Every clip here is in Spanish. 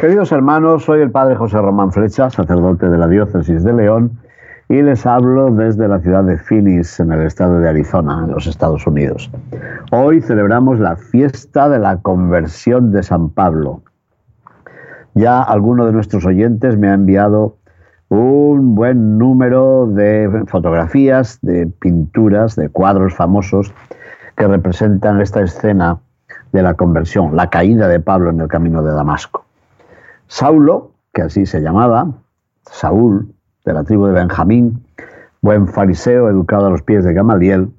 queridos hermanos, soy el padre José Román Flecha, sacerdote de la diócesis de León, y les hablo desde la ciudad de Phoenix, en el estado de Arizona, en los Estados Unidos. Hoy celebramos la fiesta de la conversión de San Pablo. Ya alguno de nuestros oyentes me ha enviado un buen número de fotografías, de pinturas, de cuadros famosos que representan esta escena de la conversión, la caída de Pablo en el camino de Damasco. Saulo, que así se llamaba, Saúl, de la tribu de Benjamín, buen fariseo educado a los pies de Gamaliel,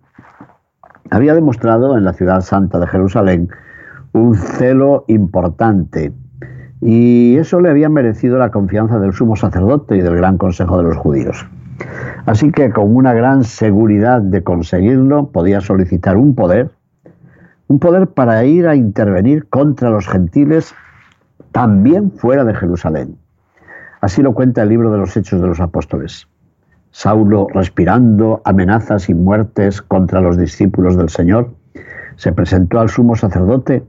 había demostrado en la ciudad santa de Jerusalén un celo importante y eso le había merecido la confianza del sumo sacerdote y del gran consejo de los judíos. Así que con una gran seguridad de conseguirlo podía solicitar un poder, un poder para ir a intervenir contra los gentiles también fuera de Jerusalén. Así lo cuenta el libro de los Hechos de los Apóstoles. Saulo, respirando amenazas y muertes contra los discípulos del Señor, se presentó al sumo sacerdote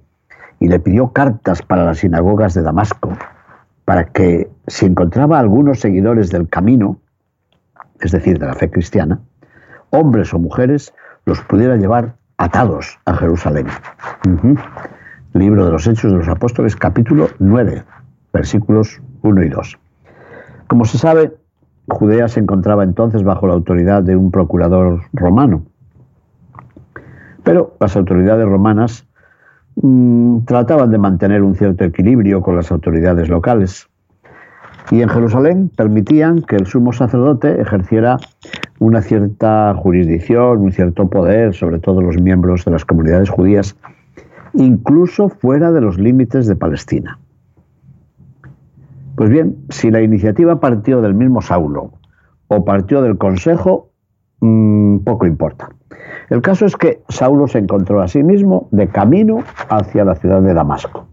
y le pidió cartas para las sinagogas de Damasco, para que si encontraba algunos seguidores del camino, es decir, de la fe cristiana, hombres o mujeres, los pudiera llevar atados a Jerusalén. Libro de los Hechos de los Apóstoles, capítulo 9, versículos 1 y 2. Como se sabe, Judea se encontraba entonces bajo la autoridad de un procurador romano. Pero las autoridades romanas mmm, trataban de mantener un cierto equilibrio con las autoridades locales. Y en Jerusalén permitían que el sumo sacerdote ejerciera una cierta jurisdicción, un cierto poder sobre todos los miembros de las comunidades judías, incluso fuera de los límites de Palestina. Pues bien, si la iniciativa partió del mismo Saulo o partió del Consejo, mmm, poco importa. El caso es que Saulo se encontró a sí mismo de camino hacia la ciudad de Damasco.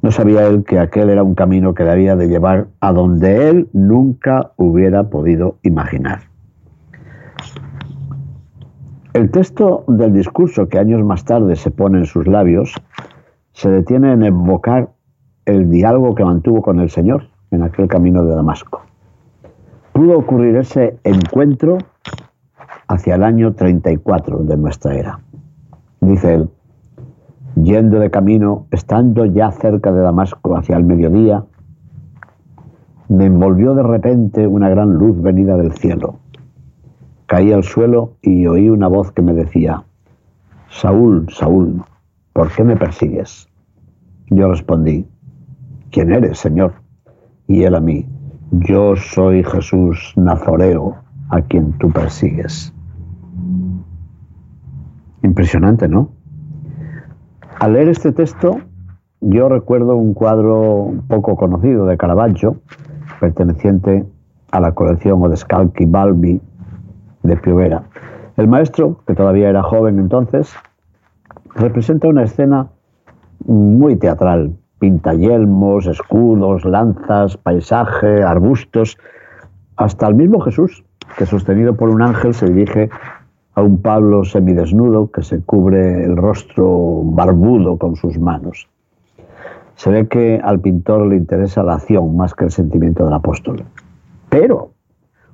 No sabía él que aquel era un camino que debía de llevar a donde él nunca hubiera podido imaginar. El texto del discurso que años más tarde se pone en sus labios se detiene en evocar el diálogo que mantuvo con el Señor en aquel camino de Damasco. Pudo ocurrir ese encuentro hacia el año 34 de nuestra era. Dice él, yendo de camino, estando ya cerca de Damasco hacia el mediodía, me envolvió de repente una gran luz venida del cielo. Caí al suelo y oí una voz que me decía, Saúl, Saúl, ¿por qué me persigues? Yo respondí, ¿quién eres, Señor? Y él a mí, yo soy Jesús Nazoreo, a quien tú persigues. Impresionante, ¿no? Al leer este texto, yo recuerdo un cuadro poco conocido de Caravaggio, perteneciente a la colección Odescalchi Balbi de. El maestro, que todavía era joven entonces, representa una escena muy teatral, pintayelmos, escudos, lanzas, paisaje, arbustos, hasta el mismo Jesús, que sostenido por un ángel se dirige a un Pablo semidesnudo que se cubre el rostro barbudo con sus manos. Se ve que al pintor le interesa la acción más que el sentimiento del apóstol. Pero,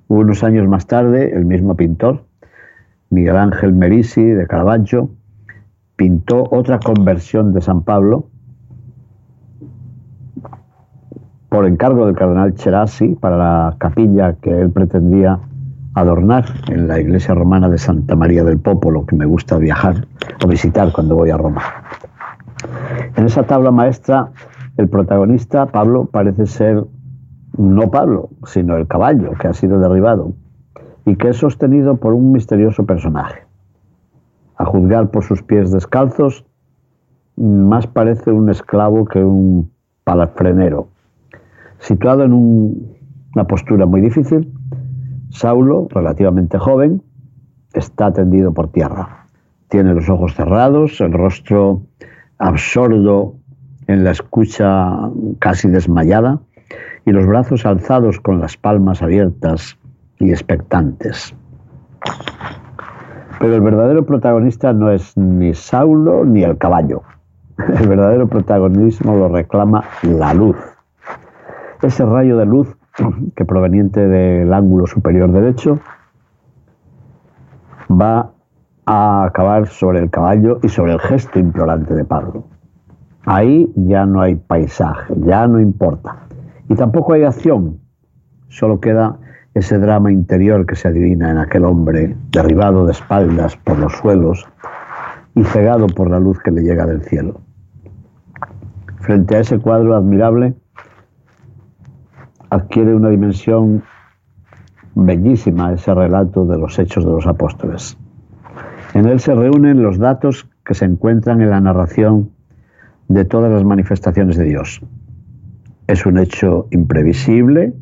unos años más tarde, el mismo pintor, Miguel Ángel Merisi de Caravaggio, pintó otra conversión de San Pablo por encargo del cardenal Cherasi para la capilla que él pretendía adornar en la iglesia romana de Santa María del Popolo, que me gusta viajar o visitar cuando voy a Roma. En esa tabla maestra, el protagonista, Pablo, parece ser no Pablo, sino el caballo que ha sido derribado y que es sostenido por un misterioso personaje. A juzgar por sus pies descalzos, más parece un esclavo que un palafrenero. Situado en una postura muy difícil, Saulo, relativamente joven, está tendido por tierra. Tiene los ojos cerrados, el rostro absorto en la escucha casi desmayada y los brazos alzados con las palmas abiertas y expectantes. Pero el verdadero protagonista no es ni Saulo ni el caballo. El verdadero protagonismo lo reclama la luz. Ese rayo de luz que proveniente del ángulo superior derecho va a acabar sobre el caballo y sobre el gesto implorante de Pablo. Ahí ya no hay paisaje, ya no importa. Y tampoco hay acción, solo queda ese drama interior que se adivina en aquel hombre derribado de espaldas por los suelos y cegado por la luz que le llega del cielo. Frente a ese cuadro admirable, adquiere una dimensión bellísima ese relato de los hechos de los apóstoles. En él se reúnen los datos que se encuentran en la narración de todas las manifestaciones de Dios. Es un hecho imprevisible,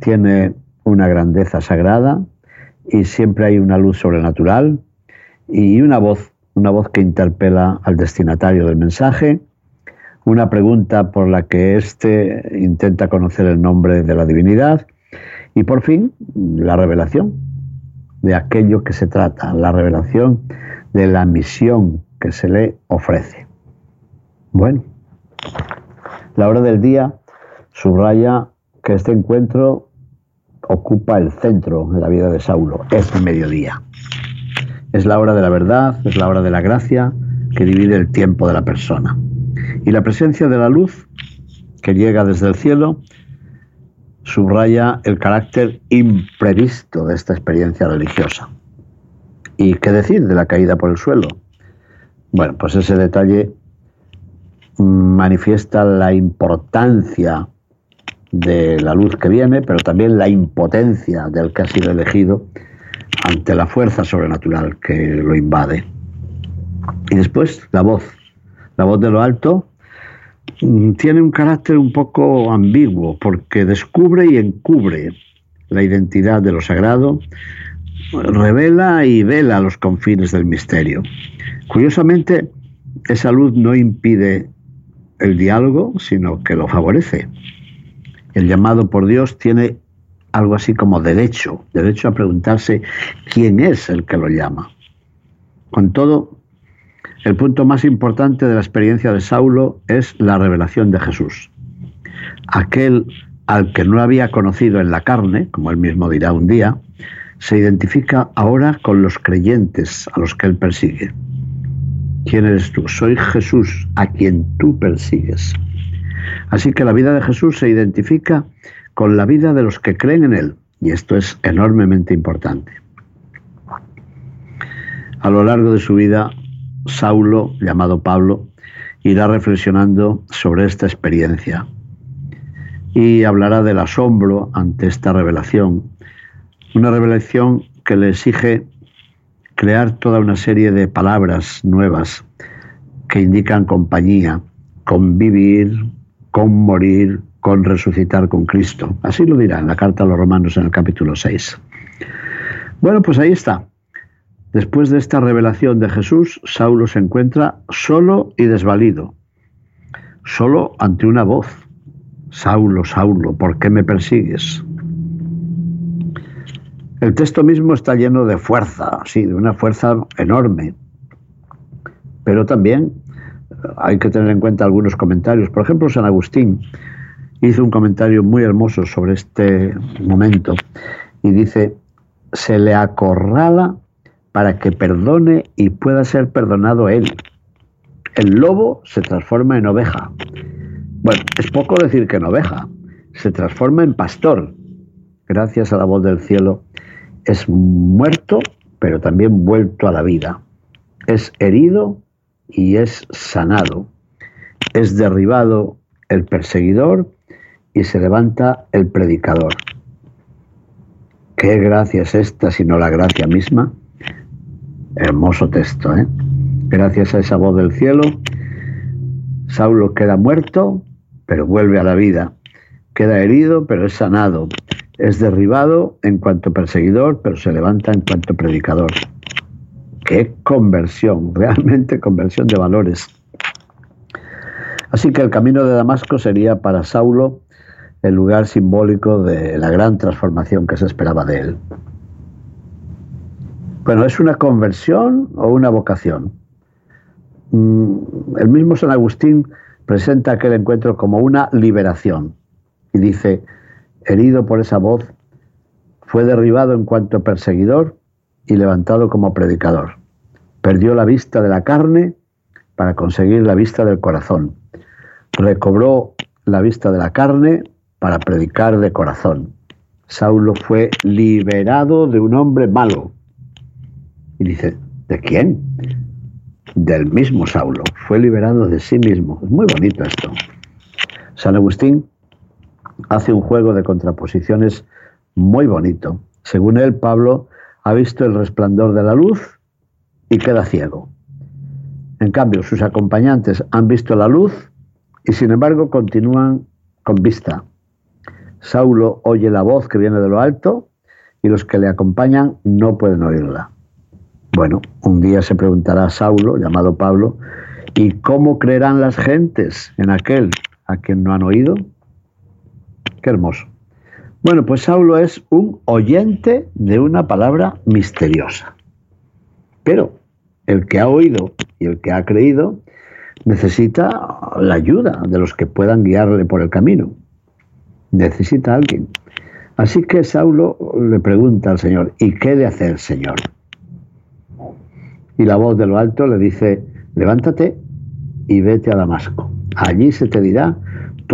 tiene una grandeza sagrada y siempre hay una luz sobrenatural y una voz, una voz que interpela al destinatario del mensaje, una pregunta por la que éste intenta conocer el nombre de la divinidad y por fin la revelación de aquello que se trata, la revelación de la misión que se le ofrece. Bueno, la hora del día subraya que este encuentro ocupa el centro de la vida de Saulo, es mediodía. Es la hora de la verdad, es la hora de la gracia que divide el tiempo de la persona. Y la presencia de la luz que llega desde el cielo subraya el carácter imprevisto de esta experiencia religiosa. ¿Y qué decir de la caída por el suelo? Bueno, pues ese detalle manifiesta la importancia de la luz que viene, pero también la impotencia del que ha sido elegido ante la fuerza sobrenatural que lo invade. Y después la voz, la voz de lo alto, mm, tiene un carácter un poco ambiguo porque descubre y encubre la identidad de lo sagrado, revela y vela los confines del misterio. Curiosamente, esa luz no impide el diálogo, sino que lo favorece. El llamado por Dios tiene algo así como derecho, derecho a preguntarse quién es el que lo llama. Con todo, el punto más importante de la experiencia de Saulo es la revelación de Jesús. Aquel al que no había conocido en la carne, como él mismo dirá un día, se identifica ahora con los creyentes a los que él persigue. ¿Quién eres tú? Soy Jesús, a quien tú persigues. Así que la vida de Jesús se identifica con la vida de los que creen en Él, y esto es enormemente importante. A lo largo de su vida, Saulo, llamado Pablo, irá reflexionando sobre esta experiencia y hablará del asombro ante esta revelación, una revelación que le exige crear toda una serie de palabras nuevas que indican compañía, convivir, con morir, con resucitar con Cristo. Así lo dirá en la carta a los romanos en el capítulo 6. Bueno, pues ahí está. Después de esta revelación de Jesús, Saulo se encuentra solo y desvalido, solo ante una voz. Saulo, Saulo, ¿por qué me persigues? El texto mismo está lleno de fuerza, sí, de una fuerza enorme, pero también eh, hay que tener en cuenta algunos comentarios. Por ejemplo, San Agustín hizo un comentario muy hermoso sobre este momento y dice, se le acorrala para que perdone y pueda ser perdonado él. El lobo se transforma en oveja. Bueno, es poco decir que en oveja, se transforma en pastor, gracias a la voz del cielo es muerto, pero también vuelto a la vida. Es herido y es sanado. Es derribado el perseguidor y se levanta el predicador. ¿Qué gracia es esta sino la gracia misma? Hermoso texto, ¿eh? Gracias a esa voz del cielo, Saulo queda muerto, pero vuelve a la vida. Queda herido, pero es sanado. Es derribado en cuanto perseguidor, pero se levanta en cuanto predicador. Qué conversión, realmente conversión de valores. Así que el camino de Damasco sería para Saulo el lugar simbólico de la gran transformación que se esperaba de él. Bueno, ¿es una conversión o una vocación? Mm, el mismo San Agustín presenta aquel encuentro como una liberación y dice, herido por esa voz, fue derribado en cuanto perseguidor y levantado como predicador. Perdió la vista de la carne para conseguir la vista del corazón. Recobró la vista de la carne para predicar de corazón. Saulo fue liberado de un hombre malo y dice, ¿de quién? Del mismo Saulo. Fue liberado de sí mismo. Es muy bonito esto. San Agustín hace un juego de contraposiciones muy bonito. Según él, Pablo ha visto el resplandor de la luz y queda ciego. En cambio, sus acompañantes han visto la luz y sin embargo continúan con vista. Saulo oye la voz que viene de lo alto y los que le acompañan no pueden oírla. Bueno, un día se preguntará Saulo, llamado Pablo, ¿y cómo creerán las gentes en aquel a quien no han oído? Qué hermoso. Bueno, pues Saulo es un oyente de una palabra misteriosa. Pero el que ha oído y el que ha creído necesita la ayuda de los que puedan guiarle por el camino. Necesita alguien. Así que Saulo le pregunta al Señor, ¿y qué de hacer, Señor? y la voz de lo alto le dice, levántate y vete a Damasco. Allí se te dirá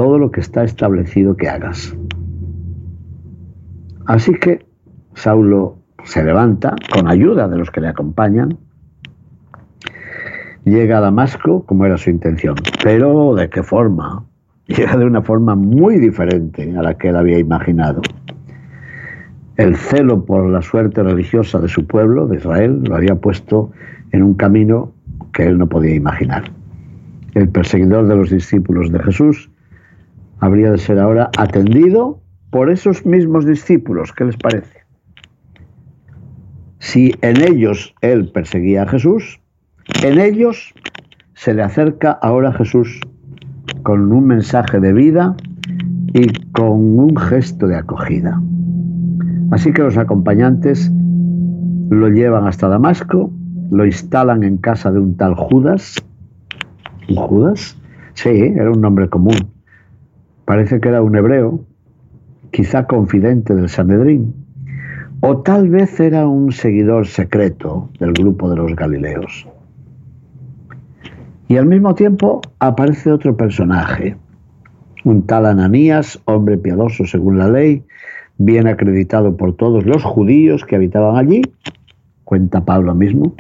todo lo que está establecido que hagas. Así que Saulo se levanta con ayuda de los que le acompañan, llega a Damasco como era su intención, pero ¿de qué forma? Llega de una forma muy diferente a la que él había imaginado. El celo por la suerte religiosa de su pueblo, de Israel, lo había puesto en un camino que él no podía imaginar. El perseguidor de los discípulos de Jesús habría de ser ahora atendido por esos mismos discípulos. ¿Qué les parece? Si en ellos él perseguía a Jesús, en ellos se le acerca ahora Jesús con un mensaje de vida y con un gesto de acogida. Así que los acompañantes lo llevan hasta Damasco lo instalan en casa de un tal Judas. ¿Un Judas? Sí, era un nombre común. Parece que era un hebreo, quizá confidente del Sanedrín, o tal vez era un seguidor secreto del grupo de los Galileos. Y al mismo tiempo aparece otro personaje, un tal Ananías, hombre piadoso según la ley, bien acreditado por todos los judíos que habitaban allí, cuenta Pablo mismo,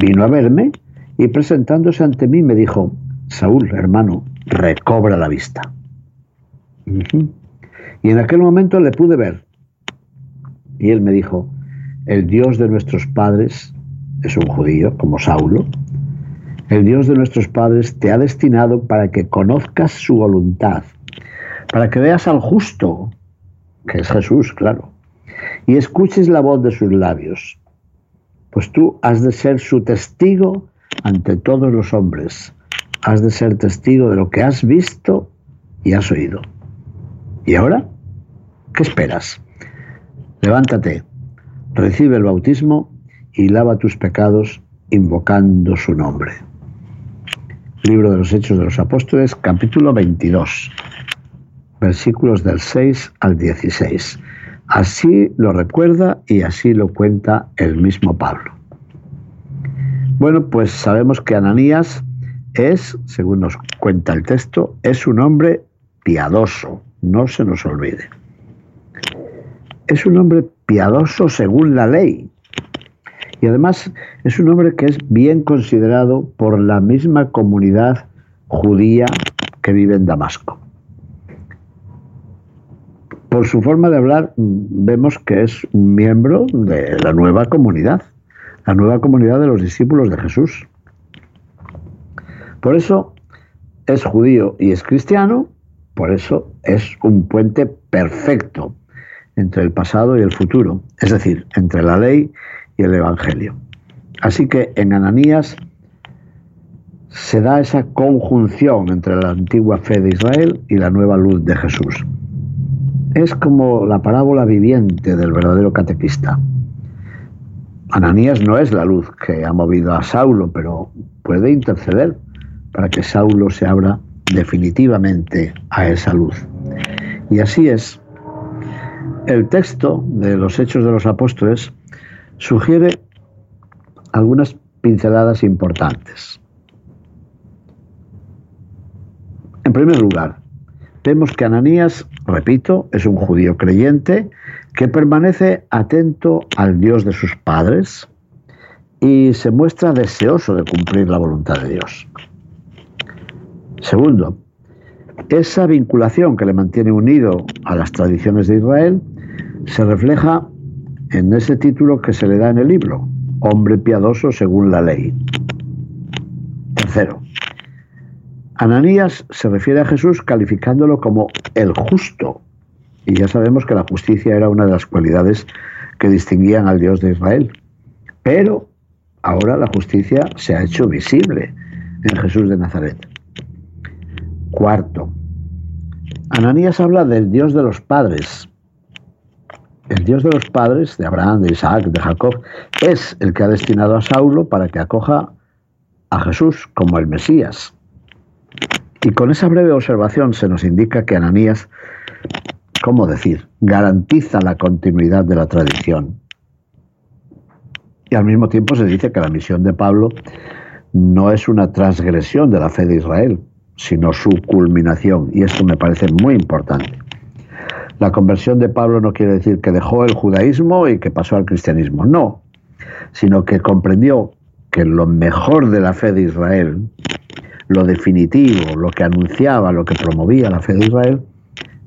vino a verme y presentándose ante mí me dijo, Saúl, hermano, recobra la vista. Y en aquel momento le pude ver. Y él me dijo, el Dios de nuestros padres es un judío, como Saulo. El Dios de nuestros padres te ha destinado para que conozcas su voluntad, para que veas al justo, que es Jesús, claro, y escuches la voz de sus labios pues tú has de ser su testigo ante todos los hombres. Has de ser testigo de lo que has visto y has oído. ¿Y ahora? ¿Qué esperas? Levántate, recibe el bautismo y lava tus pecados invocando su nombre. Libro de los Hechos de los Apóstoles, capítulo 22, versículos del 6 al 16. Así lo recuerda y así lo cuenta el mismo Pablo. Bueno, pues sabemos que Ananías es, según nos cuenta el texto, es un hombre piadoso, no se nos olvide. Es un hombre piadoso según la ley. Y además es un hombre que es bien considerado por la misma comunidad judía que vive en Damasco. Por su forma de hablar, vemos que es un miembro de la nueva comunidad, la nueva comunidad de los discípulos de Jesús. Por eso es judío y es cristiano, por eso es un puente perfecto entre el pasado y el futuro, es decir, entre la ley y el Evangelio. Así que en Ananías se da esa conjunción entre la antigua fe de Israel y la nueva luz de Jesús. Es como la parábola viviente del verdadero catequista. Ananías no es la luz que ha movido a Saulo, pero puede interceder para que Saulo se abra definitivamente a esa luz. Y así es. El texto de los Hechos de los Apóstoles sugiere algunas pinceladas importantes. En primer lugar, vemos que Ananías, repito, es un judío creyente que permanece atento al Dios de sus padres y se muestra deseoso de cumplir la voluntad de Dios. Segundo, esa vinculación que le mantiene unido a las tradiciones de Israel se refleja en ese título que se le da en el libro, hombre piadoso según la ley. Tercero, Ananías se refiere a Jesús calificándolo como el justo. Y ya sabemos que la justicia era una de las cualidades que distinguían al Dios de Israel. Pero ahora la justicia se ha hecho visible en Jesús de Nazaret. Cuarto, Ananías habla del Dios de los padres, el Dios de los padres, de Abraham, de Isaac, de Jacob, es el que ha destinado a Saulo para que acoja a Jesús como el Mesías. Y con esa breve observación se nos indica que Ananías, ¿cómo decir?, garantiza la continuidad de la tradición. Y al mismo tiempo se dice que la misión de Pablo no es una transgresión de la fe de Israel, sino su culminación. Y esto me parece muy importante. La conversión de Pablo no quiere decir que dejó el judaísmo y que pasó al cristianismo, no, sino que comprendió que lo mejor de la fe de Israel, lo definitivo, lo que anunciaba, lo que promovía la fe de Israel,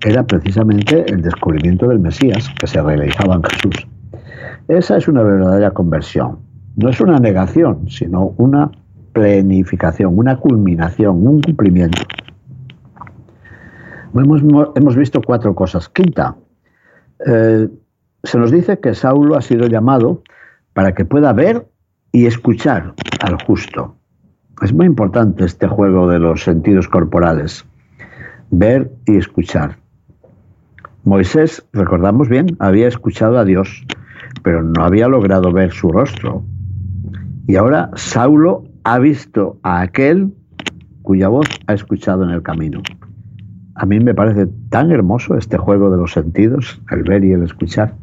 era precisamente el descubrimiento del Mesías que se realizaba en Jesús. Esa es una verdadera conversión. No es una negación, sino una plenificación, una culminación, un cumplimiento. Hemos, visto cuatro cosas. Quinta, eh, se nos dice que Saulo ha sido llamado para que pueda ver y escuchar al justo. Es muy importante este juego de los sentidos corporales, ver y escuchar. Moisés, recordamos bien, había escuchado a Dios, pero no había logrado ver su rostro. Y ahora Saulo ha visto a aquel cuya voz ha escuchado en el camino. A mí me parece tan hermoso este juego de los sentidos, el ver y el escuchar.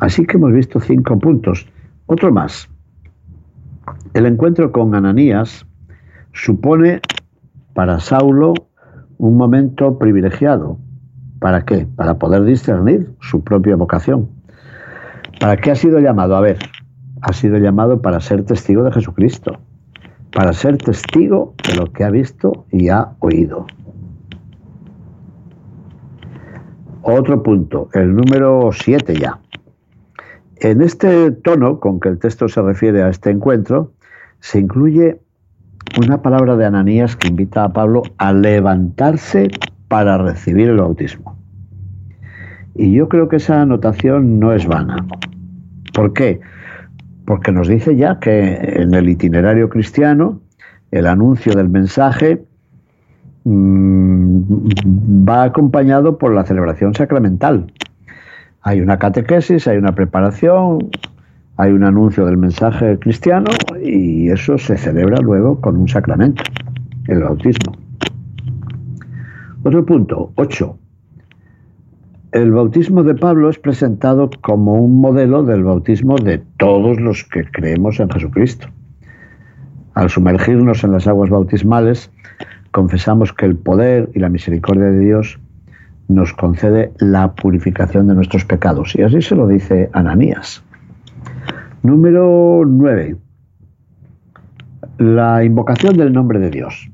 Así que hemos visto cinco puntos. Otro más. El encuentro con Ananías supone para Saulo un momento privilegiado. ¿Para qué? Para poder discernir su propia vocación. ¿Para qué ha sido llamado? A ver, ha sido llamado para ser testigo de Jesucristo, para ser testigo de lo que ha visto y ha oído. Otro punto, el número 7 ya. En este tono con que el texto se refiere a este encuentro, se incluye una palabra de Ananías que invita a Pablo a levantarse para recibir el bautismo. Y yo creo que esa anotación no es vana. ¿Por qué? Porque nos dice ya que en el itinerario cristiano el anuncio del mensaje Mm, va acompañado por la celebración sacramental. Hay una catequesis, hay una preparación, hay un anuncio del mensaje cristiano y eso se celebra luego con un sacramento, el bautismo. Otro punto, 8. El bautismo de Pablo es presentado como un modelo del bautismo de todos los que creemos en Jesucristo. Al sumergirnos en las aguas bautismales, confesamos que el poder y la misericordia de Dios nos concede la purificación de nuestros pecados. Y así se lo dice Ananías. Número 9. La invocación del nombre de Dios.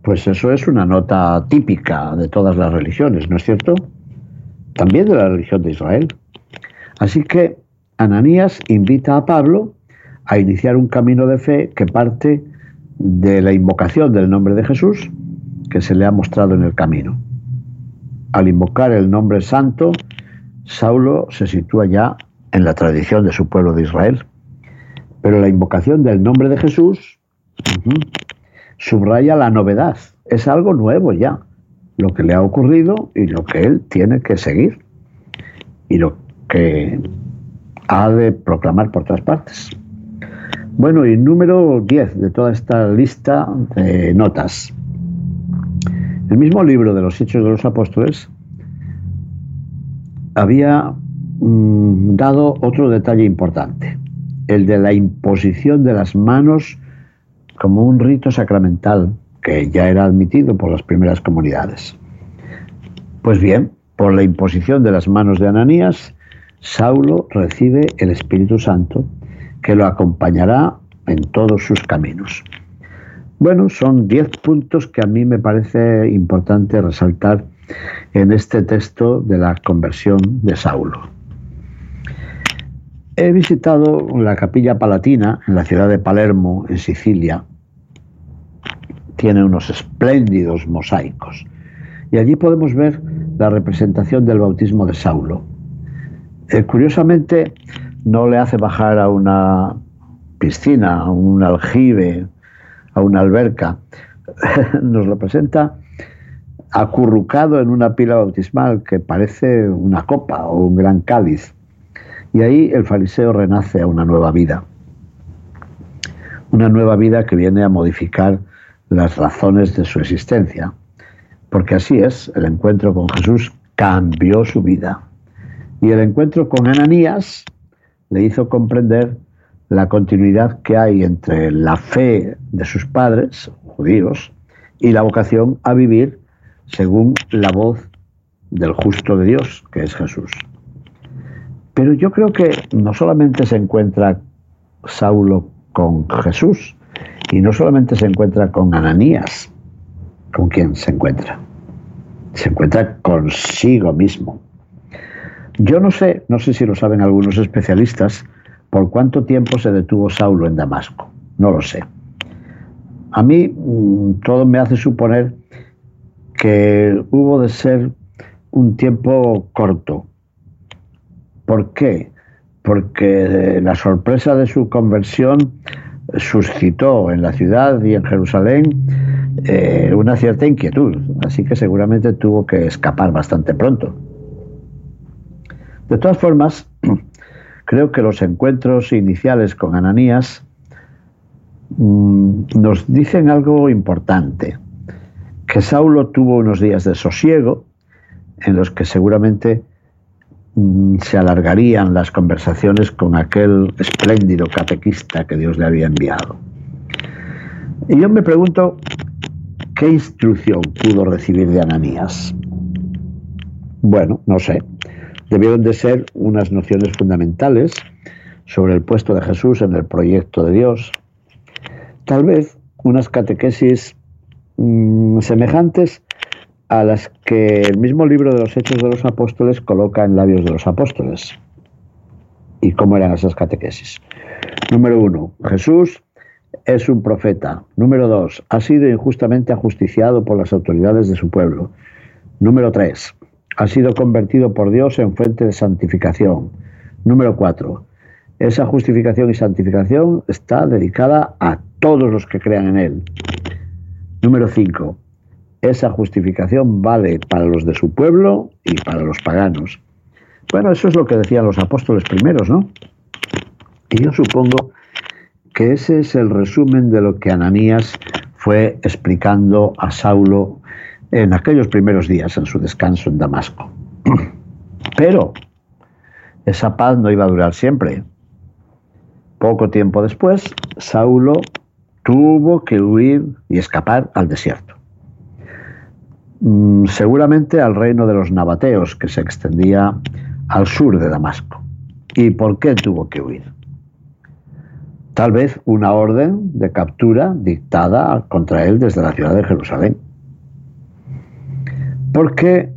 Pues eso es una nota típica de todas las religiones, ¿no es cierto? También de la religión de Israel. Así que Ananías invita a Pablo a iniciar un camino de fe que parte de la invocación del nombre de Jesús que se le ha mostrado en el camino. Al invocar el nombre santo, Saulo se sitúa ya en la tradición de su pueblo de Israel. Pero la invocación del nombre de Jesús subraya la novedad. Es algo nuevo ya, lo que le ha ocurrido y lo que él tiene que seguir. Y lo que ha de proclamar por todas partes. Bueno, y número 10 de toda esta lista de notas. El mismo libro de los Hechos de los Apóstoles había mm, dado otro detalle importante, el de la imposición de las manos como un rito sacramental que ya era admitido por las primeras comunidades. Pues bien, por la imposición de las manos de Ananías, Saulo recibe el Espíritu Santo que lo acompañará en todos sus caminos. Bueno, son diez puntos que a mí me parece importante resaltar en este texto de la conversión de Saulo. He visitado la capilla palatina en la ciudad de Palermo, en Sicilia. Tiene unos espléndidos mosaicos. Y allí podemos ver la representación del bautismo de Saulo. Eh, curiosamente, no le hace bajar a una piscina, a un aljibe, a una alberca. Nos lo presenta acurrucado en una pila bautismal que parece una copa o un gran cáliz. Y ahí el fariseo renace a una nueva vida. Una nueva vida que viene a modificar las razones de su existencia. Porque así es, el encuentro con Jesús cambió su vida. Y el encuentro con Ananías le hizo comprender la continuidad que hay entre la fe de sus padres, judíos, y la vocación a vivir según la voz del justo de Dios, que es Jesús. Pero yo creo que no solamente se encuentra Saulo con Jesús, y no solamente se encuentra con Ananías, con quien se encuentra, se encuentra consigo mismo. Yo no sé, no sé si lo saben algunos especialistas, por cuánto tiempo se detuvo Saulo en Damasco. No lo sé. A mí mm, todo me hace suponer que hubo de ser un tiempo corto. ¿Por qué? Porque la sorpresa de su conversión suscitó en la ciudad y en Jerusalén eh, una cierta inquietud, así que seguramente tuvo que escapar bastante pronto. De todas formas, creo que los encuentros iniciales con Ananías mm, nos dicen algo importante, que Saulo tuvo unos días de sosiego en los que seguramente se alargarían las conversaciones con aquel espléndido catequista que Dios le había enviado. Y yo me pregunto, ¿qué instrucción pudo recibir de Ananías? Bueno, no sé debieron de ser unas nociones fundamentales sobre el puesto de Jesús en el proyecto de Dios. Tal vez unas catequesis mm, semejantes a las que el mismo libro de los Hechos de los Apóstoles coloca en labios de los apóstoles. ¿Y cómo eran esas catequesis? Número uno, Jesús es un profeta. Número dos, ha sido injustamente ajusticiado por las autoridades de su pueblo. Número tres, ha sido convertido por Dios en fuente de santificación. Número cuatro, esa justificación y santificación está dedicada a todos los que crean en Él. Número cinco, esa justificación vale para los de su pueblo y para los paganos. Bueno, eso es lo que decían los apóstoles primeros, ¿no? Y yo supongo que ese es el resumen de lo que Ananías fue explicando a Saulo en aquellos primeros días en su descanso en Damasco. Pero esa paz no iba a durar siempre. Poco tiempo después, Saulo tuvo que huir y escapar al desierto. Mm, seguramente al reino de los nabateos, que se extendía al sur de Damasco. ¿Y por qué tuvo que huir? Tal vez una orden de captura dictada contra él desde la ciudad de Jerusalén porque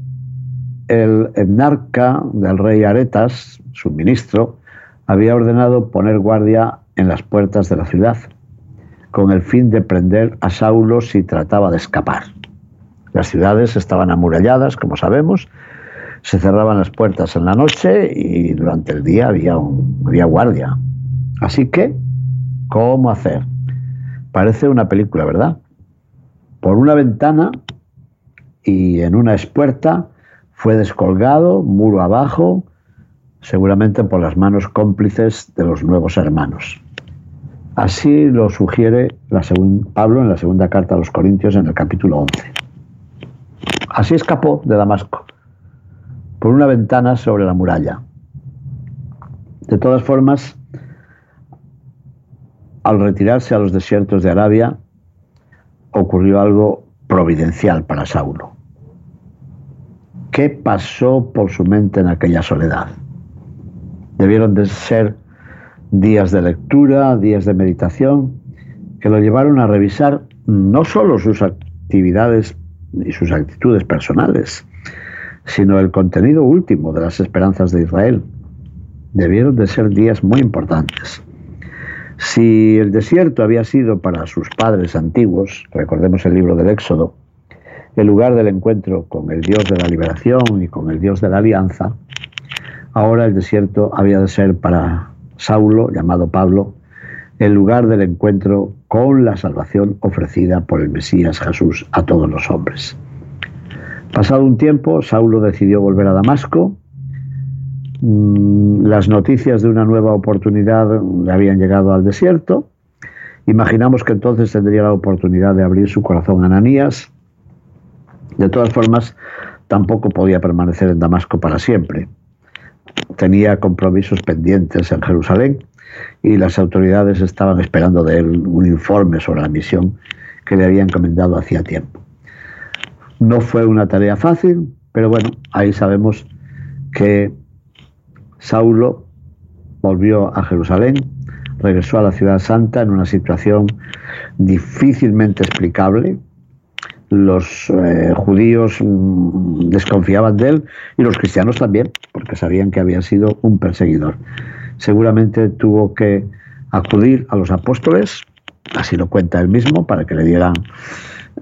el etnarca del rey Aretas, su ministro, había ordenado poner guardia en las puertas de la ciudad, con el fin de prender a Saulo si trataba de escapar. Las ciudades estaban amuralladas, como sabemos, se cerraban las puertas en la noche y durante el día había, un, había guardia. Así que, ¿cómo hacer? Parece una película, ¿verdad? Por una ventana y en una espuerta fue descolgado, muro abajo, seguramente por las manos cómplices de los nuevos hermanos. Así lo sugiere la Pablo en la segunda carta a los Corintios en el capítulo 11. Así escapó de Damasco, por una ventana sobre la muralla. De todas formas, al retirarse a los desiertos de Arabia, ocurrió algo providencial para Saulo. ¿Qué pasó por su mente en aquella soledad? Debieron de ser días de lectura, días de meditación, que lo llevaron a revisar no solo sus actividades y sus actitudes personales, sino el contenido último de las esperanzas de Israel. Debieron de ser días muy importantes. Si el desierto había sido para sus padres antiguos, recordemos el libro del Éxodo, el lugar del encuentro con el Dios de la liberación y con el Dios de la alianza, ahora el desierto había de ser para Saulo, llamado Pablo, el lugar del encuentro con la salvación ofrecida por el Mesías Jesús a todos los hombres. Pasado un tiempo, Saulo decidió volver a Damasco. Mm, las noticias de una nueva oportunidad le habían llegado al desierto. Imaginamos que entonces tendría la oportunidad de abrir su corazón a Ananías. De todas formas, tampoco podía permanecer en Damasco para siempre. Tenía compromisos pendientes en Jerusalén y las autoridades estaban esperando de él un informe sobre la misión que le había encomendado hacía tiempo. No fue una tarea fácil, pero bueno, ahí sabemos que Saulo volvió a Jerusalén, regresó a la ciudad santa en una situación difícilmente explicable. Los eh, judíos mm, desconfiaban de él y los cristianos también, porque sabían que había sido un perseguidor. Seguramente tuvo que acudir a los apóstoles, así lo cuenta él mismo, para que le dieran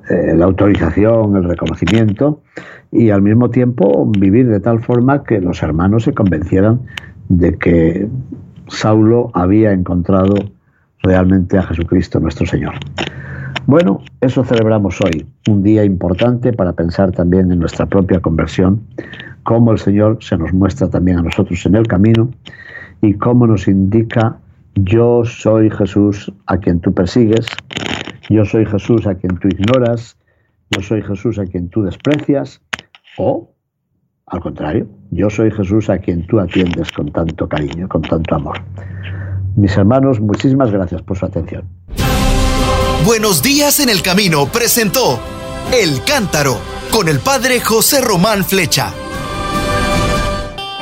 eh, la autorización, el reconocimiento y al mismo tiempo vivir de tal forma que los hermanos se convencieran de que Saulo había encontrado realmente a Jesucristo nuestro Señor. Bueno, eso celebramos hoy, un día importante para pensar también en nuestra propia conversión, cómo el Señor se nos muestra también a nosotros en el camino y cómo nos indica yo soy Jesús a quien tú persigues, yo soy Jesús a quien tú ignoras, yo soy Jesús a quien tú desprecias, o, al contrario, yo soy Jesús a quien tú atiendes con tanto cariño, con tanto amor. Mis hermanos, muchísimas gracias por su atención. Buenos días en el camino presentó El Cántaro con el padre José Román Flecha.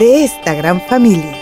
de esta gran familia.